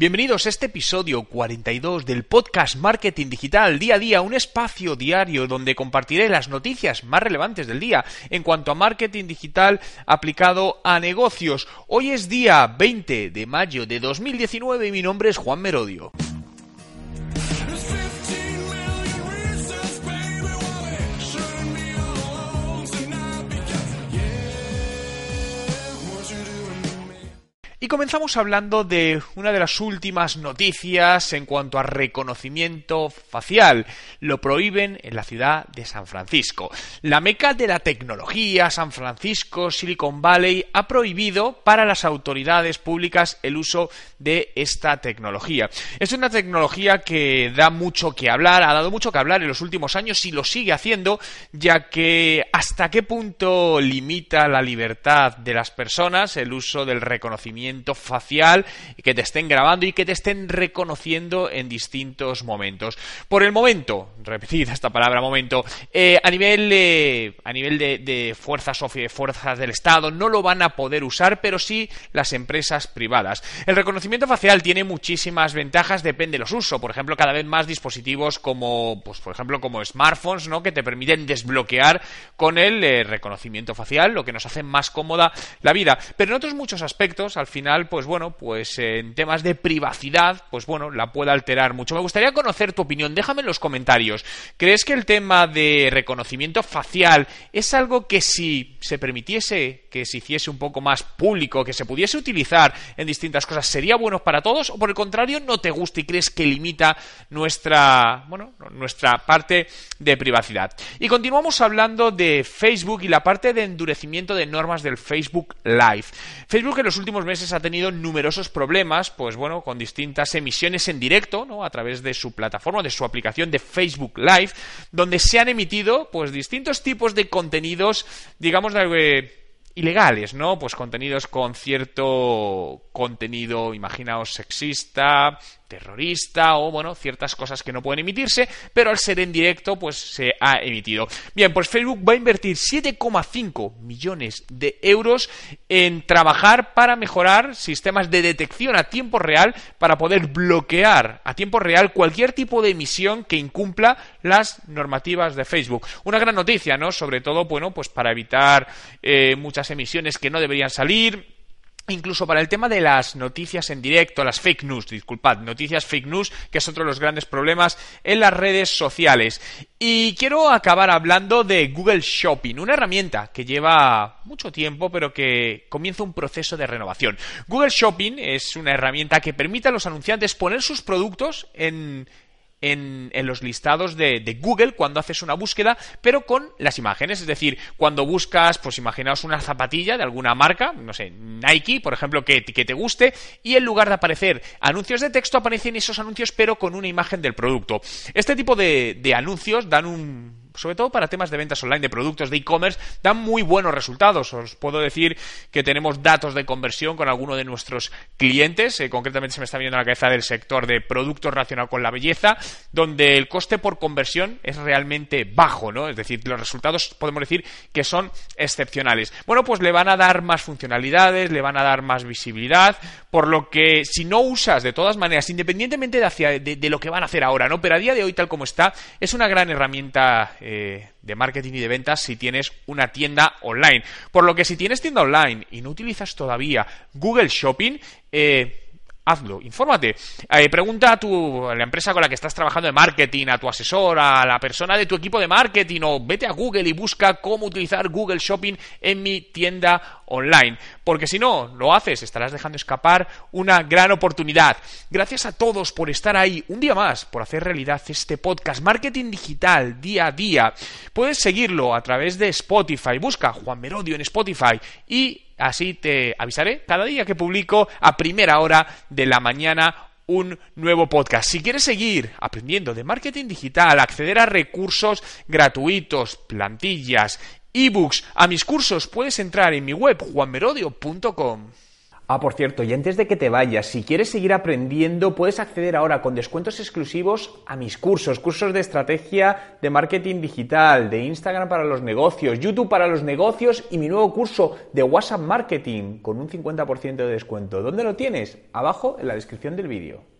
Bienvenidos a este episodio 42 del podcast Marketing Digital Día a Día, un espacio diario donde compartiré las noticias más relevantes del día en cuanto a marketing digital aplicado a negocios. Hoy es día 20 de mayo de 2019 y mi nombre es Juan Merodio. Y comenzamos hablando de una de las últimas noticias en cuanto a reconocimiento facial. Lo prohíben en la ciudad de San Francisco. La meca de la tecnología, San Francisco, Silicon Valley, ha prohibido para las autoridades públicas el uso de esta tecnología. Es una tecnología que da mucho que hablar, ha dado mucho que hablar en los últimos años y lo sigue haciendo, ya que hasta qué punto limita la libertad de las personas el uso del reconocimiento facial que te estén grabando y que te estén reconociendo en distintos momentos. Por el momento, repetid esta palabra momento, eh, a nivel, eh, a nivel de, de fuerzas, fuerzas del Estado no lo van a poder usar, pero sí las empresas privadas. El reconocimiento facial tiene muchísimas ventajas, depende de los usos. Por ejemplo, cada vez más dispositivos como, pues, por ejemplo, como smartphones, ¿no? Que te permiten desbloquear con el eh, reconocimiento facial, lo que nos hace más cómoda la vida. Pero en otros muchos aspectos, al final pues bueno, pues en temas de privacidad, pues bueno, la puede alterar mucho. Me gustaría conocer tu opinión, déjame en los comentarios. ¿Crees que el tema de reconocimiento facial es algo que si se permitiese que se hiciese un poco más público, que se pudiese utilizar en distintas cosas, sería bueno para todos? ¿O por el contrario, no te gusta y crees que limita nuestra, bueno, nuestra parte de privacidad? Y continuamos hablando de Facebook y la parte de endurecimiento de normas del Facebook Live. Facebook en los últimos meses ha tenido numerosos problemas, pues bueno, con distintas emisiones en directo, ¿no? A través de su plataforma, de su aplicación de Facebook Live, donde se han emitido, pues distintos tipos de contenidos, digamos, de, ilegales, ¿no? Pues contenidos con cierto contenido, imaginaos, sexista, terrorista o, bueno, ciertas cosas que no pueden emitirse, pero al ser en directo, pues se ha emitido. Bien, pues Facebook va a invertir 7,5 millones de euros en trabajar para mejorar sistemas de detección a tiempo real para poder bloquear a tiempo real cualquier tipo de emisión que incumpla las normativas de Facebook. Una gran noticia, ¿no? Sobre todo, bueno, pues para evitar eh, muchas emisiones que no deberían salir, incluso para el tema de las noticias en directo, las fake news, disculpad, noticias fake news, que es otro de los grandes problemas en las redes sociales. Y quiero acabar hablando de Google Shopping, una herramienta que lleva mucho tiempo, pero que comienza un proceso de renovación. Google Shopping es una herramienta que permite a los anunciantes poner sus productos en en, los listados de, Google cuando haces una búsqueda, pero con las imágenes. Es decir, cuando buscas, pues imaginaos una zapatilla de alguna marca, no sé, Nike, por ejemplo, que, que te guste, y en lugar de aparecer anuncios de texto, aparecen esos anuncios, pero con una imagen del producto. Este tipo de, de anuncios dan un sobre todo para temas de ventas online de productos de e-commerce, dan muy buenos resultados. Os puedo decir que tenemos datos de conversión con alguno de nuestros clientes, eh, concretamente se me está viendo en la cabeza del sector de productos relacionados con la belleza, donde el coste por conversión es realmente bajo, ¿no? Es decir, los resultados podemos decir que son excepcionales. Bueno, pues le van a dar más funcionalidades, le van a dar más visibilidad, por lo que si no usas de todas maneras, independientemente de, hacia, de, lo que van a hacer ahora, ¿no? Pero a día de hoy, tal como está, es una gran herramienta eh, de marketing y de ventas si tienes una tienda online. Por lo que si tienes tienda online y no utilizas todavía Google Shopping, eh, hazlo, infórmate. Eh, pregunta a, tu, a la empresa con la que estás trabajando de marketing, a tu asesor, a la persona de tu equipo de marketing o vete a Google y busca cómo utilizar Google Shopping en mi tienda online. Porque si no lo haces, estarás dejando escapar una gran oportunidad. Gracias a todos por estar ahí un día más, por hacer realidad este podcast Marketing Digital día a día. Puedes seguirlo a través de Spotify. Busca Juan Merodio en Spotify y Así te avisaré cada día que publico a primera hora de la mañana un nuevo podcast. Si quieres seguir aprendiendo de marketing digital, acceder a recursos gratuitos, plantillas, ebooks, a mis cursos, puedes entrar en mi web juanmerodio.com. Ah, por cierto, y antes de que te vayas, si quieres seguir aprendiendo, puedes acceder ahora con descuentos exclusivos a mis cursos, cursos de estrategia de marketing digital, de Instagram para los negocios, YouTube para los negocios y mi nuevo curso de WhatsApp Marketing con un 50% de descuento. ¿Dónde lo tienes? Abajo en la descripción del vídeo.